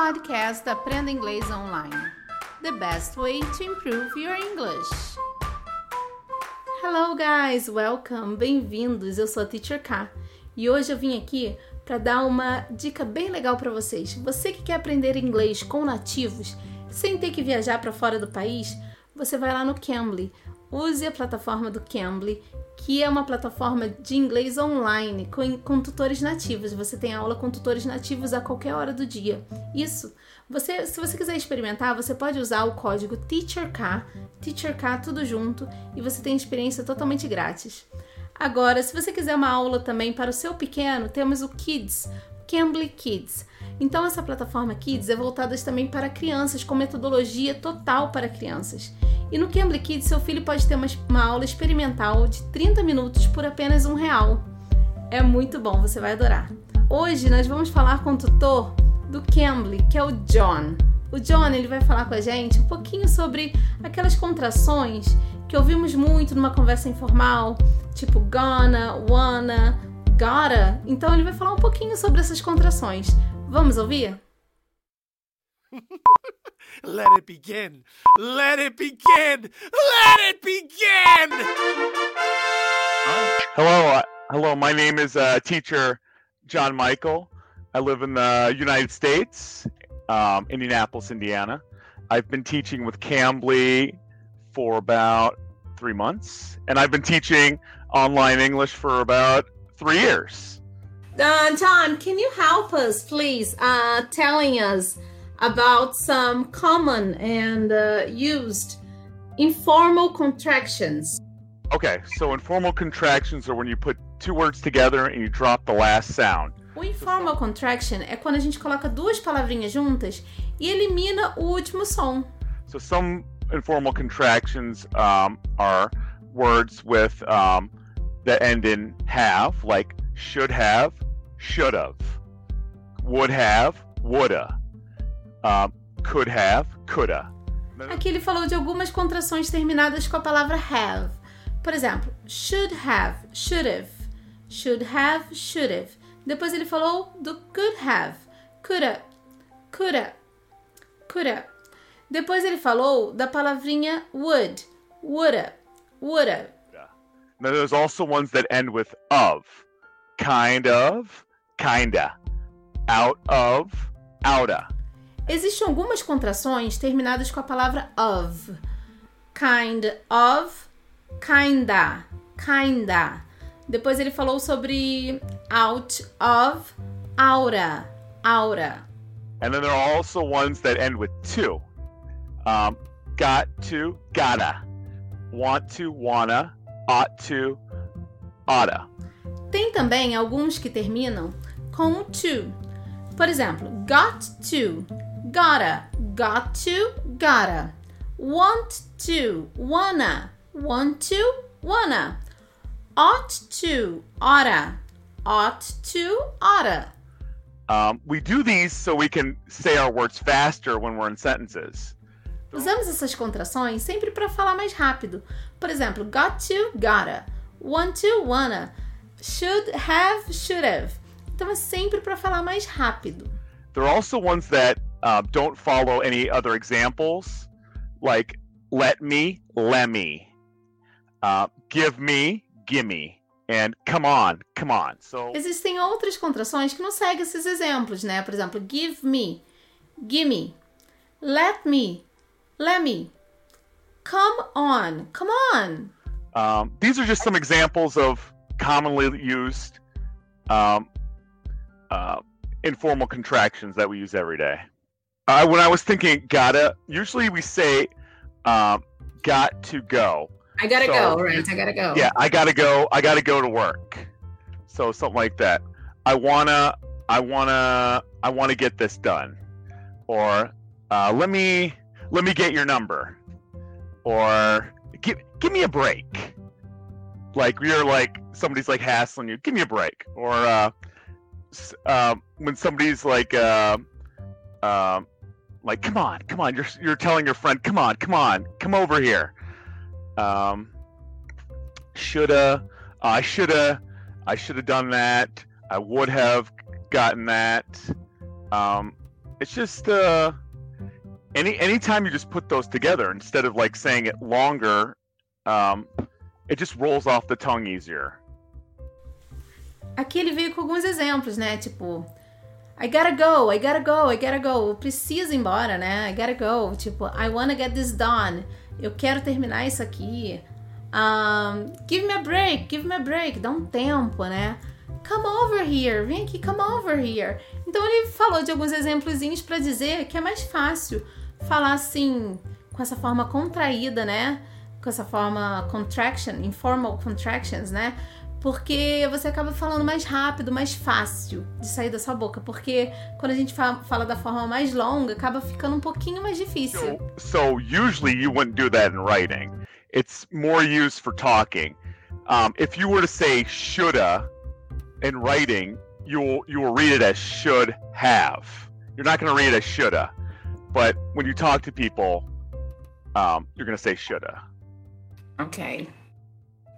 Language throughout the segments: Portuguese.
podcast Aprenda Inglês Online. The best way to improve your English. Hello guys, welcome, bem-vindos. Eu sou a Teacher K e hoje eu vim aqui para dar uma dica bem legal para vocês. Você que quer aprender inglês com nativos, sem ter que viajar para fora do país, você vai lá no Cambly. Use a plataforma do Cambly que é uma plataforma de inglês online com, com, tutores nativos. Você tem aula com tutores nativos a qualquer hora do dia. Isso. Você, se você quiser experimentar, você pode usar o código TEACHERK, TEACHERK tudo junto, e você tem experiência totalmente grátis. Agora, se você quiser uma aula também para o seu pequeno, temos o Kids, Cambly Kids. Então essa plataforma Kids é voltada também para crianças, com metodologia total para crianças. E no Cambly Kids, seu filho pode ter uma, uma aula experimental de 30 minutos por apenas um real. É muito bom, você vai adorar. Hoje nós vamos falar com o tutor do Cambly, que é o John. O John ele vai falar com a gente um pouquinho sobre aquelas contrações que ouvimos muito numa conversa informal, tipo gonna, wanna, gotta. Então ele vai falar um pouquinho sobre essas contrações. Vamos ouvir? Let it begin. Let it begin. Let it begin. Hello, uh, hello. My name is uh, teacher John Michael. I live in the United States, um, Indianapolis, Indiana. I've been teaching with Cambly for about three months, and I've been teaching online English for about three years. Uh, John, can you help us, please, uh, telling us about some common and uh, used informal contractions. Okay, so informal contractions are when you put two words together and you drop the last sound. O informal contraction é quando a gente coloca duas palavrinhas juntas e elimina o último som. So some informal contractions um, are words with um, that end in have, like should have, should have, would have, woulda. Uh, could have, coulda. Aqui ele falou de algumas contrações terminadas com a palavra have. Por exemplo, should have, should have, should have, should have. Depois ele falou do could have, coulda, coulda, coulda. Depois ele falou da palavrinha would, woulda, woulda. Now there's also ones that end with of. Kind of, kinda. Out of, outa. Existem algumas contrações terminadas com a palavra of. Kind of, kinda, kinda. Depois ele falou sobre out of, aura, aura. And then there are also ones that end with to. Um, got to, gotta. Want to, wanna. Ought to, oughta. Tem também alguns que terminam com to. Por exemplo, got to, gotta, got to, gotta. Want to, wanna, want to, wanna. Ought to, oughta, ought to, oughta. Um, we do these so we can say our words faster when we're in sentences. Usamos essas contrações sempre para falar mais rápido. Por exemplo, got to, gotta. Want to, wanna. Should have, should have. Então é sempre para falar mais rápido. There are also ones that uh, don't follow any other examples, like let me, lemme, uh, give me, gimme, and come on, come on. So Existem outras contrações que não seguem esses exemplos, né? Por exemplo, give me, gimme, let me, let me, come on, come on. um, these are just some examples of commonly used um, uh, informal contractions that we use every day. Uh, when I was thinking gotta, usually we say um, got to go. I gotta So, go, right? I gotta go. Yeah, I gotta go. I gotta go to work. So something like that. I wanna. I wanna. I wanna get this done. Or uh, let me. Let me get your number. Or give give me a break. Like you're like somebody's like hassling you. Give me a break. Or uh, um, when somebody's like. Uh, um, like come on, come on. You're you're telling your friend, come on, come on, come over here. Um, shoulda, I shoulda, I shoulda done that. I would have gotten that. Um, it's just uh, any anytime you just put those together instead of like saying it longer, um, it just rolls off the tongue easier. Aqui ele veio com alguns exemplos, né? Tipo, I gotta go, I gotta go, I gotta go. Eu preciso ir embora, né? I gotta go. Tipo, I wanna get this done. Eu quero terminar isso aqui. Um, give me a break, give me a break. Dá um tempo, né? Come over here, vem aqui, come over here. Então ele falou de alguns exemplozinhos para dizer que é mais fácil falar assim, com essa forma contraída, né? Com essa forma contraction, informal contractions, né? porque você acaba falando mais rápido, mais fácil de sair da sua boca. Porque quando a gente fala, fala da forma mais longa, acaba ficando um pouquinho mais difícil. So, so usually you wouldn't do that in writing. It's more used for talking. Um, if you were to say shoulda in writing, you'll you will read it as should have. You're not going to read it as shoulda, but when you talk to people, um, you're going to say shoulda. Okay.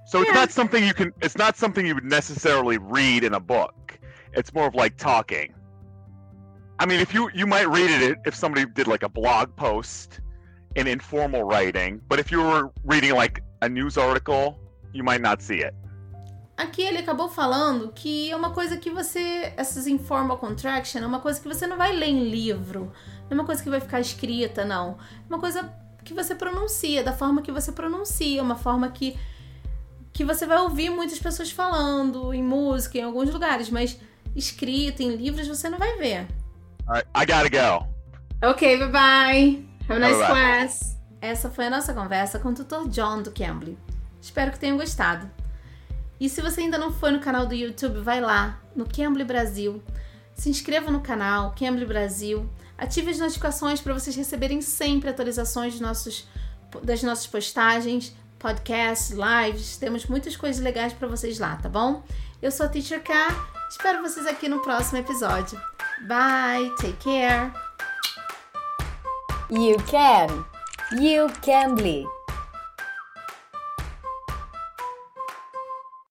So it's not something you can. It's not something you would necessarily read in a book. It's more of like talking. I mean, if you you might read it if somebody did like a blog post in informal writing, but if you were reading like a news article, you might not see it. Aqui ele acabou falando que é uma coisa que você, essas informal contraction, é uma coisa que você não vai ler em livro, não é uma coisa que vai ficar escrita, não. É uma coisa que você pronuncia, da forma que você pronuncia, uma forma que que você vai ouvir muitas pessoas falando em música, em alguns lugares, mas escrita em livros você não vai ver. Alright, I gotta go. Ok, bye bye. Have a nice bye class. Essa foi a nossa conversa com o tutor John do Cambly. Espero que tenham gostado. E se você ainda não foi no canal do YouTube, vai lá no Cambly Brasil. Se inscreva no canal Cambly Brasil. Ative as notificações para vocês receberem sempre atualizações nossos, das nossas postagens podcasts, lives, temos muitas coisas legais para vocês lá, tá bom? Eu sou a Teacher K, espero vocês aqui no próximo episódio. Bye, take care. You can. You can be.